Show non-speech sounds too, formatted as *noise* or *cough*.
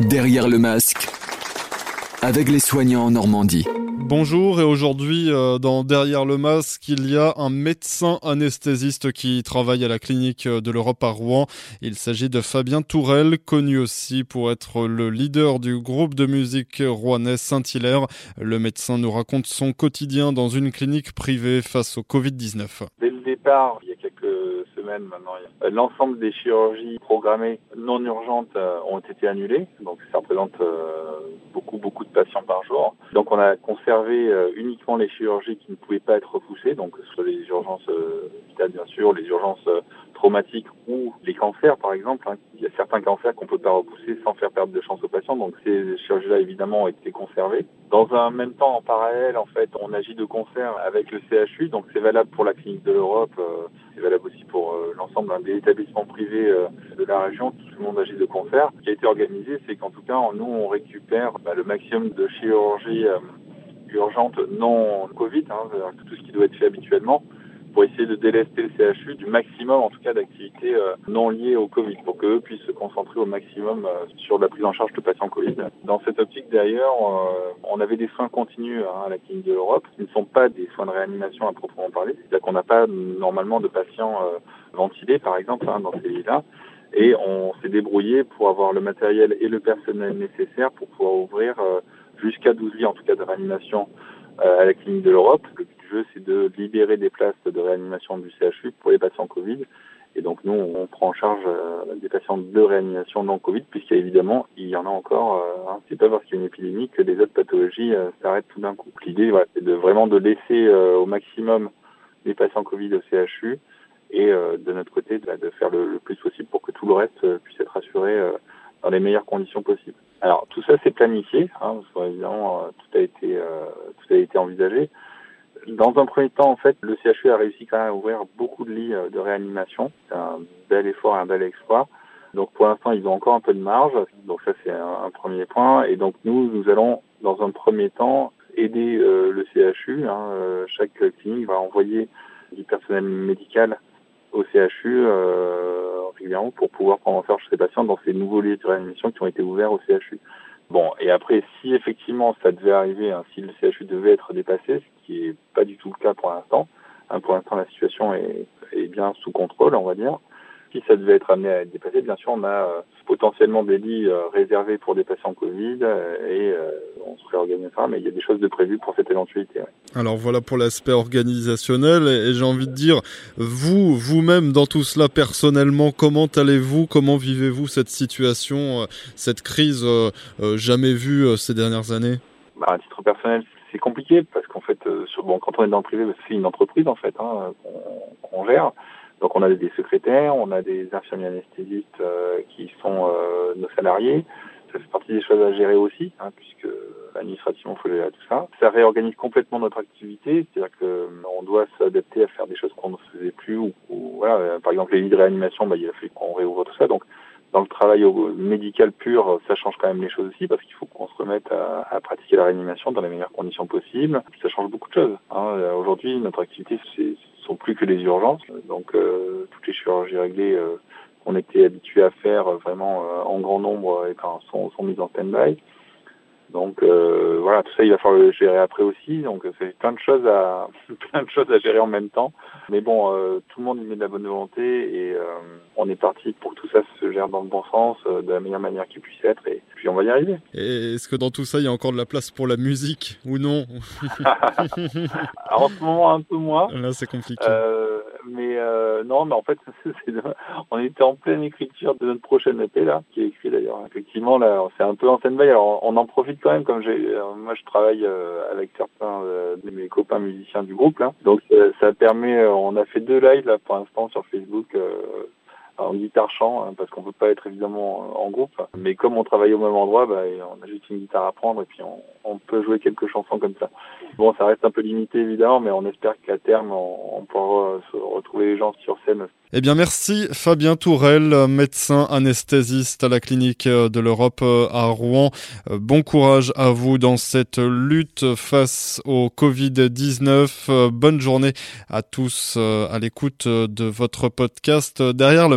Derrière le masque, avec les soignants en Normandie. Bonjour et aujourd'hui euh, dans Derrière le masque il y a un médecin anesthésiste qui travaille à la clinique de l'Europe à Rouen. Il s'agit de Fabien Tourelle, connu aussi pour être le leader du groupe de musique rouennais Saint-Hilaire. Le médecin nous raconte son quotidien dans une clinique privée face au Covid-19. Dès le départ, il y a quelques maintenant, l'ensemble des chirurgies programmées non urgentes euh, ont été annulées. Donc ça représente euh, beaucoup beaucoup de patients par jour. Donc on a conservé euh, uniquement les chirurgies qui ne pouvaient pas être repoussées, donc soit les urgences vitales bien sûr, les urgences traumatiques ou les cancers par exemple. Hein. Il y a certains cancers qu'on peut pas repousser sans faire perdre de chance aux patients. Donc ces chirurgies-là évidemment ont été conservées. Dans un même temps, en parallèle, en fait, on agit de concert avec le CHU. Donc c'est valable pour la clinique de l'Europe, c'est valable aussi pour l'ensemble des établissements privés de la région. Tout le monde agit de concert. Ce qui a été organisé, c'est qu'en tout cas, nous, on récupère bah, le maximum de chirurgie urgente non Covid, hein, tout ce qui doit être fait habituellement pour essayer de délester le CHU du maximum, en tout cas, d'activités euh, non liées au Covid, pour qu'eux puissent se concentrer au maximum euh, sur la prise en charge de patients Covid. Dans cette optique, d'ailleurs, euh, on avait des soins continus hein, à la clinique de l'Europe, qui ne sont pas des soins de réanimation à proprement parler, c'est-à-dire qu'on n'a pas normalement de patients ventilés, par exemple, hein, dans ces lits-là. Et on s'est débrouillé pour avoir le matériel et le personnel nécessaire pour pouvoir ouvrir jusqu'à 12 lits, en tout cas, de réanimation à la clinique de l'Europe c'est de libérer des places de réanimation du CHU pour les patients Covid. Et donc nous, on prend en charge euh, des patients de réanimation non Covid, puisqu'évidemment, il y en a encore. Euh, hein, c'est pas parce qu'il y a une épidémie que les autres pathologies euh, s'arrêtent tout d'un coup. L'idée, c'est de vraiment de laisser au maximum les patients Covid au CHU et de notre côté, de, faire le, plus possible pour que tout le reste puisse être assuré dans les meilleures conditions possibles. Alors tout ça, c'est planifié. Hein, évidemment, tout a été tout a été envisagé. Dans un premier temps, en fait, le CHU a réussi quand même à ouvrir beaucoup de lits euh, de réanimation. C'est un bel effort, un bel exploit. Donc pour l'instant, ils ont encore un peu de marge. Donc ça, c'est un, premier point. Et donc nous, nous allons, dans un premier temps, aider euh, le CHU. Hein. Euh, chaque clinique va envoyer du personnel médical au CHU régulièrement pour pouvoir prendre en charge ces patients dans ces nouveaux lits de réanimation qui ont été ouverts au CHU. Bon, et après, si effectivement ça devait arriver, hein, si le CHU devait être dépassé, ce qui est pas du tout le cas pour l'instant, hein, pour l'instant la situation est, bien sous contrôle, on va dire. Si ça devait être amené à être dépassé, bien sûr, on a euh, potentiellement des lits euh, réservés pour des patients Covid euh, et on se réorganisera, mais il y a des choses de prévues pour cette éventualité. Alors voilà pour l'aspect organisationnel et j'ai envie de dire, vous, vous-même dans tout cela personnellement, comment allez-vous, comment vivez-vous cette situation, cette crise jamais vue ces dernières années? Bah, À titre personnel, c'est compliqué parce qu'en fait, sur, bon, quand on est dans le privé, c'est une entreprise en fait hein, qu'on gère. Donc on a des secrétaires, on a des infirmiers anesthésistes euh, qui sont euh, nos salariés. Ça fait partie des choses à gérer aussi, hein, puisque administrativement, il faut gérer tout ça. Ça réorganise complètement notre activité, c'est-à-dire que on doit s'adapter à faire des choses qu'on ne faisait plus. Ou, voilà, par exemple, les lits de réanimation, bah, il a fallu qu'on réouvre tout ça. Donc dans le travail médical pur, ça change quand même les choses aussi parce qu'il faut qu'on se remette à, à, pratiquer la réanimation dans les meilleures conditions possibles. Ça change beaucoup de choses. Hein. Aujourd'hui, notre activité, c'est sont plus que les urgences. Donc euh, toutes les chirurgies réglées euh, qu'on était habitués à faire euh, vraiment en grand nombre et ben, sont, sont mises en stand-by. Donc voilà, tout ça il va falloir le gérer après aussi. Donc c'est plein de choses à *laughs* plein de choses à gérer en même temps. Mais bon, tout le monde y met de la bonne volonté et on est parti pour que tout ça se gère dans le bon sens, de la meilleure manière qu'il puisse être. Et puis on va y arriver. Et est-ce que dans tout ça il y a encore de la place pour la musique ou non? *laughs* En ce moment un peu moins. Là c'est compliqué. Euh, mais euh, non, mais en fait, *laughs* on était en pleine écriture de notre prochaine EP là, qui est écrit d'ailleurs. Effectivement, là, c'est un peu en stand-by. Alors, on en profite quand même, comme j'ai, euh, moi, je travaille euh, avec certains de mes copains musiciens du groupe là. Donc, ça, permet. on a fait deux lives là pour l'instant sur Facebook en guitare chant hein, parce qu'on peut pas être évidemment en groupe mais comme on travaille au même endroit bah, on a juste une guitare à prendre et puis on, peut jouer quelques chansons comme ça bon ça reste un peu limité évidemment mais on espère qu'à terme on, pourra se retrouver les gens sur scène eh bien, merci Fabien Tourelle, médecin anesthésiste à la clinique de l'Europe à Rouen. Bon courage à vous dans cette lutte face au Covid-19. Bonne journée à tous à l'écoute de votre podcast Derrière le